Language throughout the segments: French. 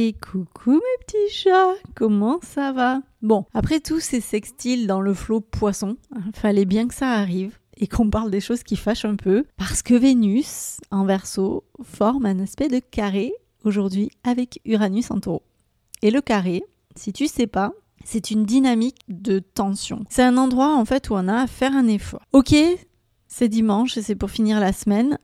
Et coucou mes petits chats, comment ça va? Bon, après tout ces sextiles dans le flot poisson, hein, fallait bien que ça arrive et qu'on parle des choses qui fâchent un peu, parce que Vénus, en verso, forme un aspect de carré aujourd'hui avec Uranus en taureau. Et le carré, si tu sais pas, c'est une dynamique de tension. C'est un endroit en fait où on a à faire un effort. Ok, c'est dimanche et c'est pour finir la semaine.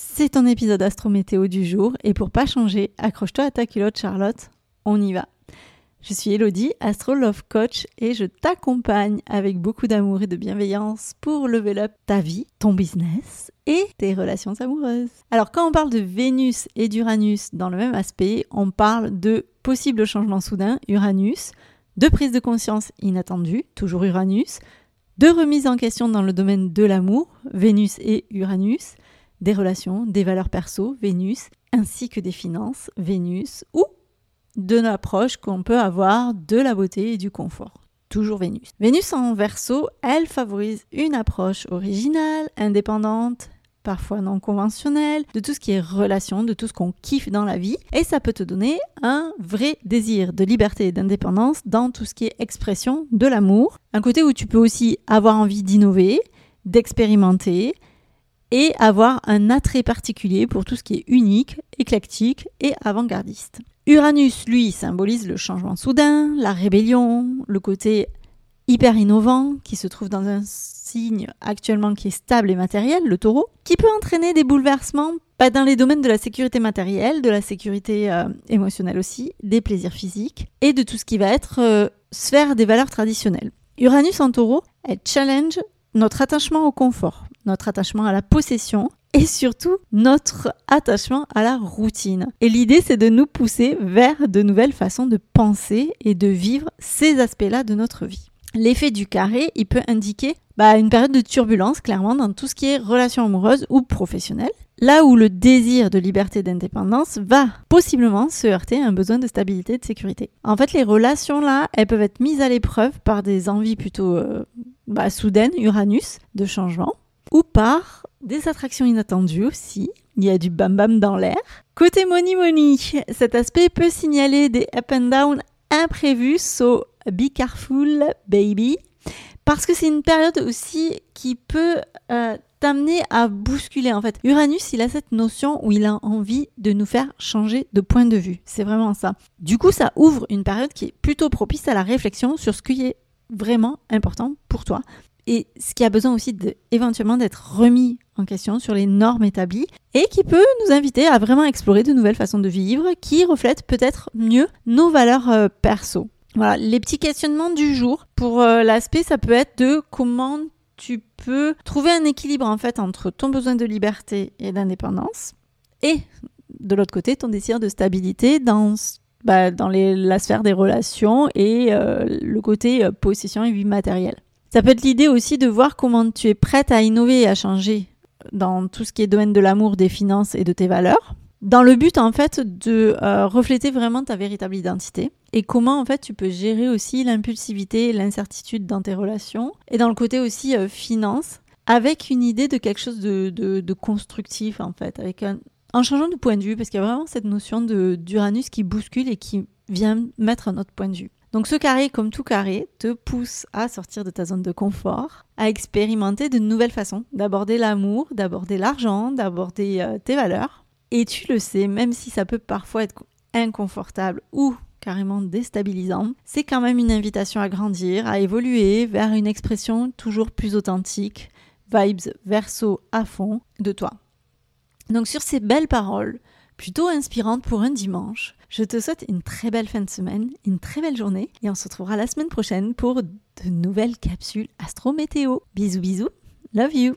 C'est ton épisode astrométéo du jour et pour pas changer, accroche-toi à ta culotte Charlotte, on y va. Je suis Elodie, Astro Love Coach et je t'accompagne avec beaucoup d'amour et de bienveillance pour level up ta vie, ton business et tes relations amoureuses. Alors quand on parle de Vénus et d'Uranus dans le même aspect, on parle de possibles changements soudains, Uranus, de prise de conscience inattendue, toujours Uranus, de remise en question dans le domaine de l'amour, Vénus et Uranus, des relations, des valeurs perso, Vénus, ainsi que des finances, Vénus, ou de l'approche qu'on peut avoir de la beauté et du confort. Toujours Vénus. Vénus en verso, elle favorise une approche originale, indépendante, parfois non conventionnelle, de tout ce qui est relation, de tout ce qu'on kiffe dans la vie. Et ça peut te donner un vrai désir de liberté et d'indépendance dans tout ce qui est expression de l'amour. Un côté où tu peux aussi avoir envie d'innover, d'expérimenter, et avoir un attrait particulier pour tout ce qui est unique, éclectique et avant-gardiste. Uranus, lui, symbolise le changement soudain, la rébellion, le côté hyper innovant qui se trouve dans un signe actuellement qui est stable et matériel, le taureau, qui peut entraîner des bouleversements pas dans les domaines de la sécurité matérielle, de la sécurité euh, émotionnelle aussi, des plaisirs physiques et de tout ce qui va être euh, sphère des valeurs traditionnelles. Uranus en taureau, elle challenge notre attachement au confort, notre attachement à la possession et surtout notre attachement à la routine. Et l'idée, c'est de nous pousser vers de nouvelles façons de penser et de vivre ces aspects-là de notre vie. L'effet du carré, il peut indiquer bah, une période de turbulence, clairement, dans tout ce qui est relation amoureuse ou professionnelle. Là où le désir de liberté et d'indépendance va possiblement se heurter à un besoin de stabilité et de sécurité. En fait, les relations là, elles peuvent être mises à l'épreuve par des envies plutôt euh, bah, soudaines, Uranus, de changement, ou par des attractions inattendues aussi. Il y a du bam bam dans l'air. Côté money money, cet aspect peut signaler des up and down imprévus, so be careful baby. Parce que c'est une période aussi qui peut euh, t'amener à bousculer en fait. Uranus, il a cette notion où il a envie de nous faire changer de point de vue. C'est vraiment ça. Du coup, ça ouvre une période qui est plutôt propice à la réflexion sur ce qui est vraiment important pour toi et ce qui a besoin aussi éventuellement d'être remis en question sur les normes établies et qui peut nous inviter à vraiment explorer de nouvelles façons de vivre qui reflètent peut-être mieux nos valeurs euh, perso. Voilà, les petits questionnements du jour pour euh, l'aspect, ça peut être de comment tu peux trouver un équilibre en fait entre ton besoin de liberté et d'indépendance et de l'autre côté ton désir de stabilité dans bah, la sphère des relations et euh, le côté possession et vie matérielle. Ça peut être l'idée aussi de voir comment tu es prête à innover et à changer dans tout ce qui est domaine de l'amour, des finances et de tes valeurs, dans le but en fait de euh, refléter vraiment ta véritable identité et comment en fait tu peux gérer aussi l'impulsivité, l'incertitude dans tes relations et dans le côté aussi euh, finance avec une idée de quelque chose de, de, constructif en fait, avec un, en changeant de point de vue parce qu'il y a vraiment cette notion de d'Uranus qui bouscule et qui vient mettre un autre point de vue. Donc ce carré, comme tout carré, te pousse à sortir de ta zone de confort, à expérimenter de nouvelles façons d'aborder l'amour, d'aborder l'argent, d'aborder euh, tes valeurs. Et tu le sais, même si ça peut parfois être inconfortable ou carrément déstabilisant, c'est quand même une invitation à grandir, à évoluer vers une expression toujours plus authentique, vibes verso à fond de toi. Donc sur ces belles paroles, plutôt inspirantes pour un dimanche, je te souhaite une très belle fin de semaine, une très belle journée et on se retrouvera la semaine prochaine pour de nouvelles capsules astro-météo. Bisous bisous, love you